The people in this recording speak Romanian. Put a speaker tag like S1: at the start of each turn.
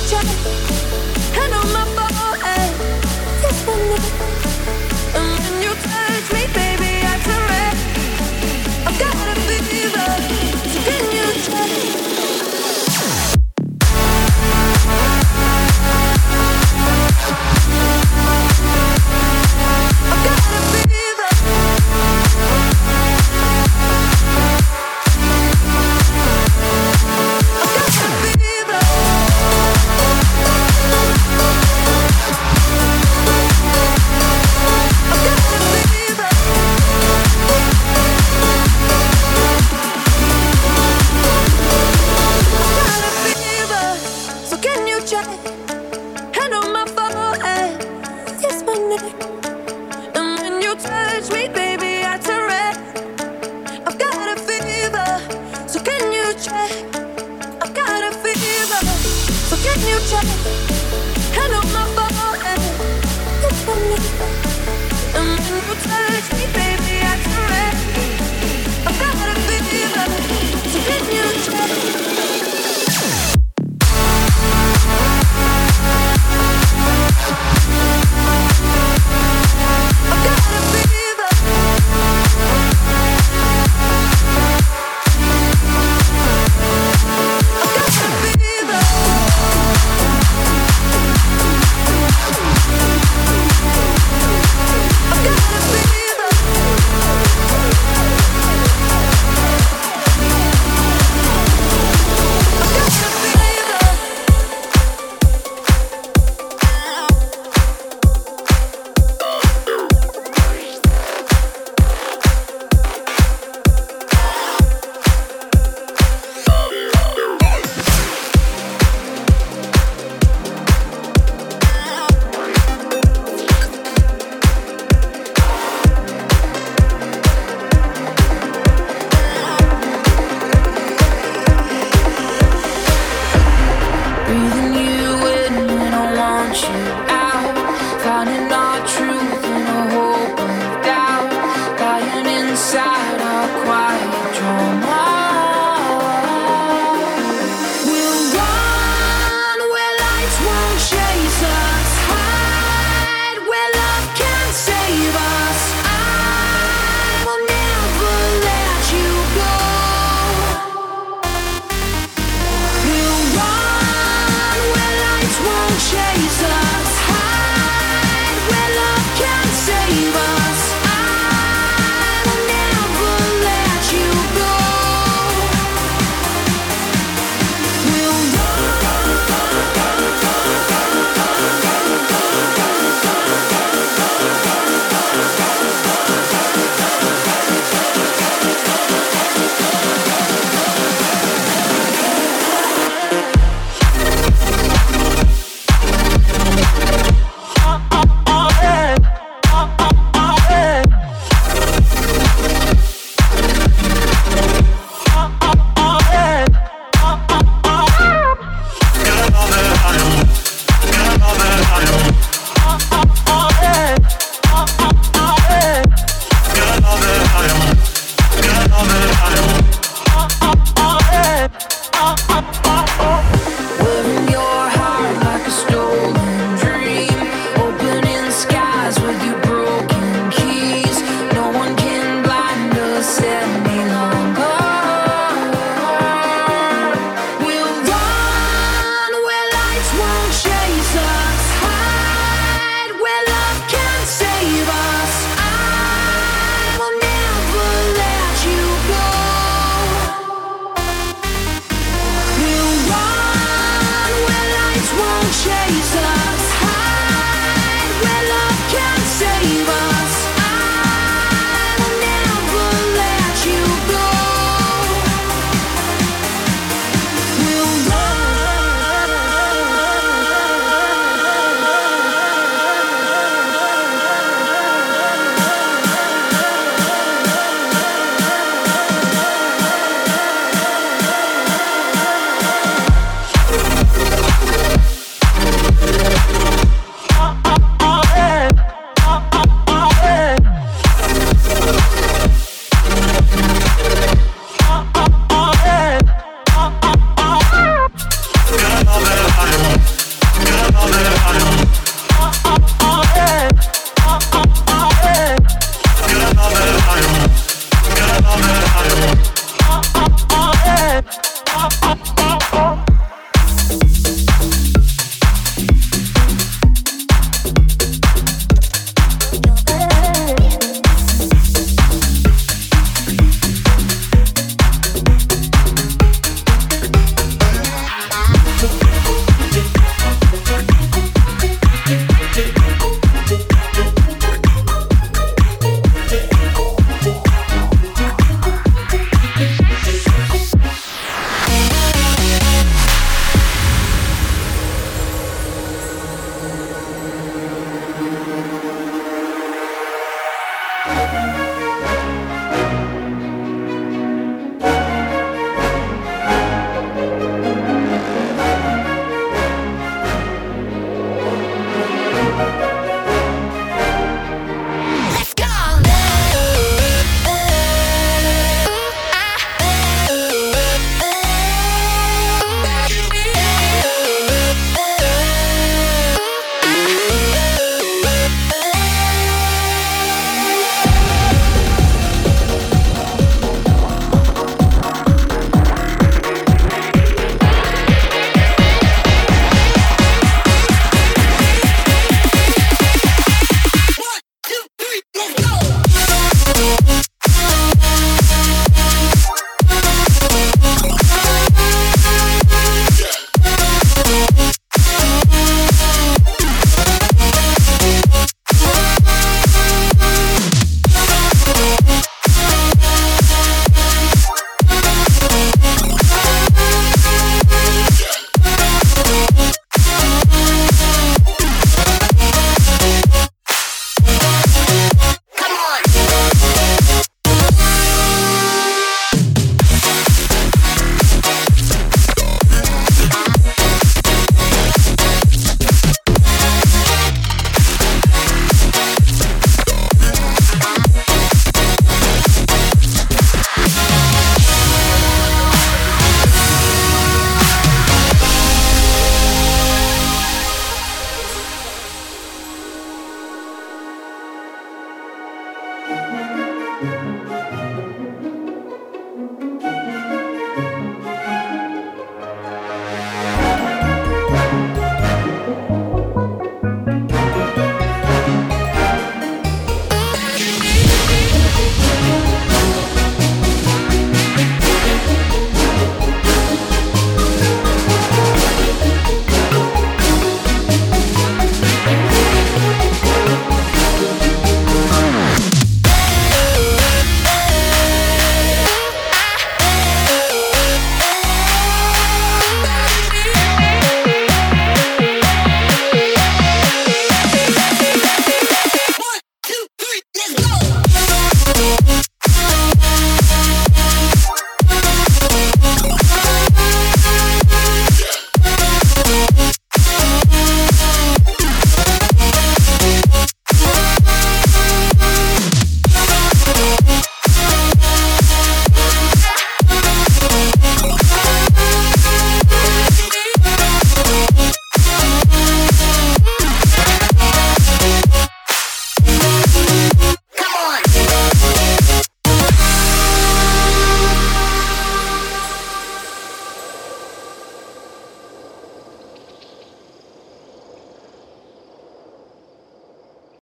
S1: future future And
S2: on And when you? Touch me, baby.